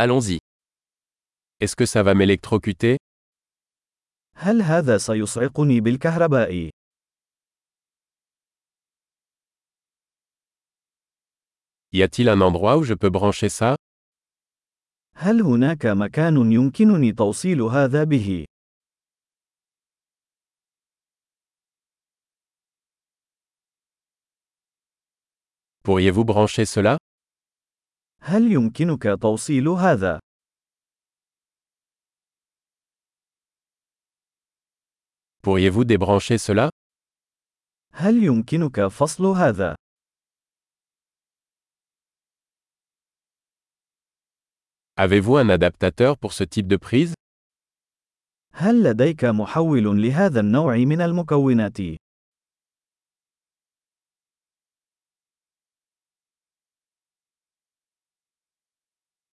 Allons-y. Est-ce que ça va m'électrocuter هل هذا سيصعقني بالكهرباء؟ Y a-t-il un endroit où je peux brancher ça هل هناك مكان يمكنني توصيل هذا به؟ Pourriez-vous brancher cela هل يمكنك توصيل هذا؟ Pourriez-vous débrancher cela هل يمكنك فصل هذا؟ Avez-vous un adaptateur pour ce type de prise هل لديك محول لهذا النوع من المكونات؟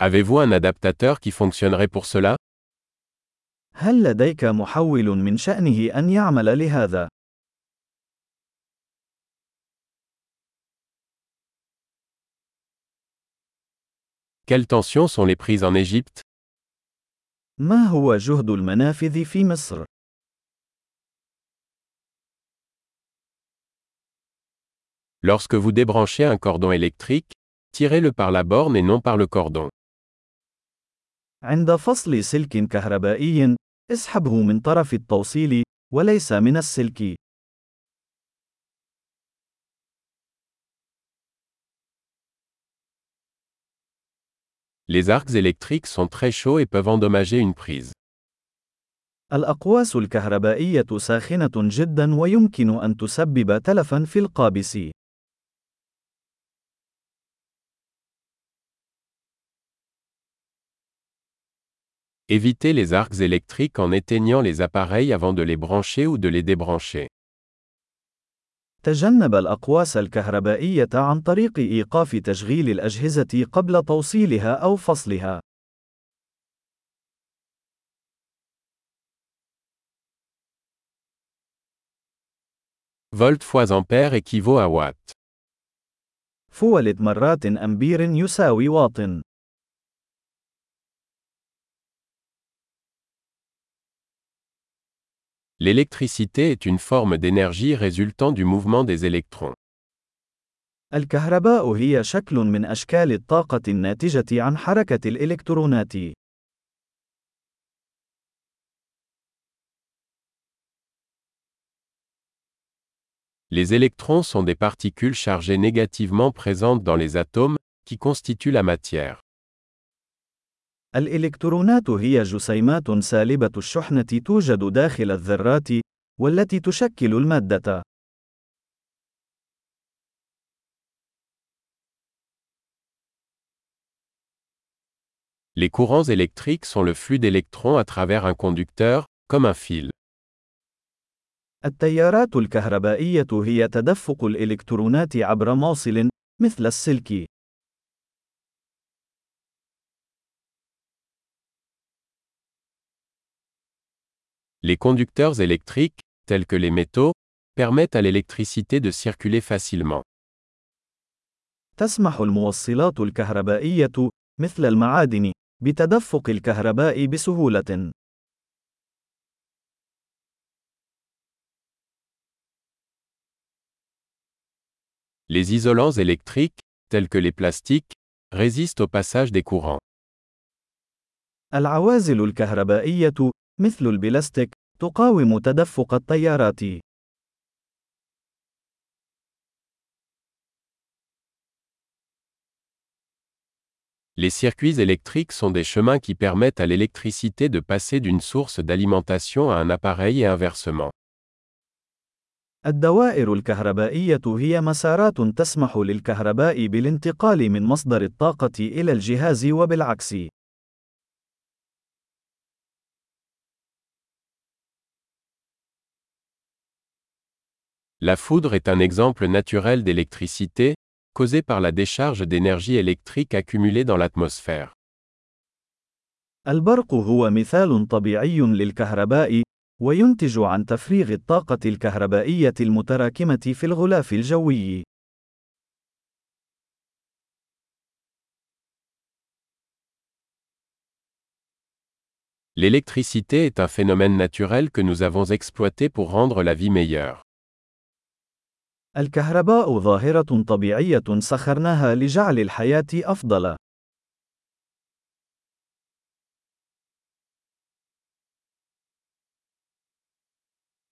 Avez-vous un adaptateur qui fonctionnerait pour cela هل لديك محول من شأنه أن يعمل لهذا؟ Quelles tensions sont les prises en Égypte ما هو جهد المنافذ في مصر؟ Lorsque vous débranchez un cordon électrique, tirez-le par la borne et non par le cordon. عند فصل سلك كهربائي، اسحبه من طرف التوصيل، وليس من السلك. Les arcs électriques sont très chauds et peuvent endommager une prise. الأقواس الكهربائية ساخنة جدا ويمكن أن تسبب تلفا في القابس. Évitez les arcs électriques en éteignant les appareils avant de les brancher ou de les débrancher. تجنب الأقواس الكهربائية عن طريق إيقاف تشغيل الأجهزة قبل توصيلها أو فصلها. Volt fois ampère équivaut à watt. فولد مرات أمبير يساوي واط. L'électricité est une forme d'énergie résultant du mouvement des électrons. الكهرباء هي شكل من أشكال الطاقة الناتجة عن حركة الإلكترونات. Les électrons sont des particules chargées négativement présentes dans les atomes, qui constituent la matière. الإلكترونات هي جسيمات سالبة الشحنة توجد داخل الذرات، والتي تشكل المادة. Les courants électriques sont le flux d'électrons à travers un conducteur, comme un fil. التيارات الكهربائية هي تدفق الإلكترونات عبر موصل، مثل السلك. Les conducteurs électriques, tels que les métaux, permettent à l'électricité de circuler facilement. تسمح الموصلات الكهربائية، مثل المعادن، بتدفق الكهرباء بسهولة. Les isolants électriques, tels que les plastiques, résistent au passage des courants. العوازل الكهربائية، مثل البلاستيك، تقاوم تدفق التيارات. Les circuits électriques sont des chemins qui permettent à l'électricité de passer d'une source d'alimentation à un appareil et inversement. الدوائر الكهربائية هي مسارات تسمح للكهرباء بالانتقال من مصدر الطاقة إلى الجهاز وبالعكس. La foudre est un exemple naturel d'électricité, causée par la décharge d'énergie électrique accumulée dans l'atmosphère. البرق هو مثال طبيعي للكهرباء، وينتج عن تفريغ الطاقة الكهربائية المتراكمة في الغلاف الجوي. L'électricité est un phénomène naturel que nous avons exploité pour rendre la vie meilleure. الكهرباء ظاهرة طبيعية سخرناها لجعل الحياة أفضل.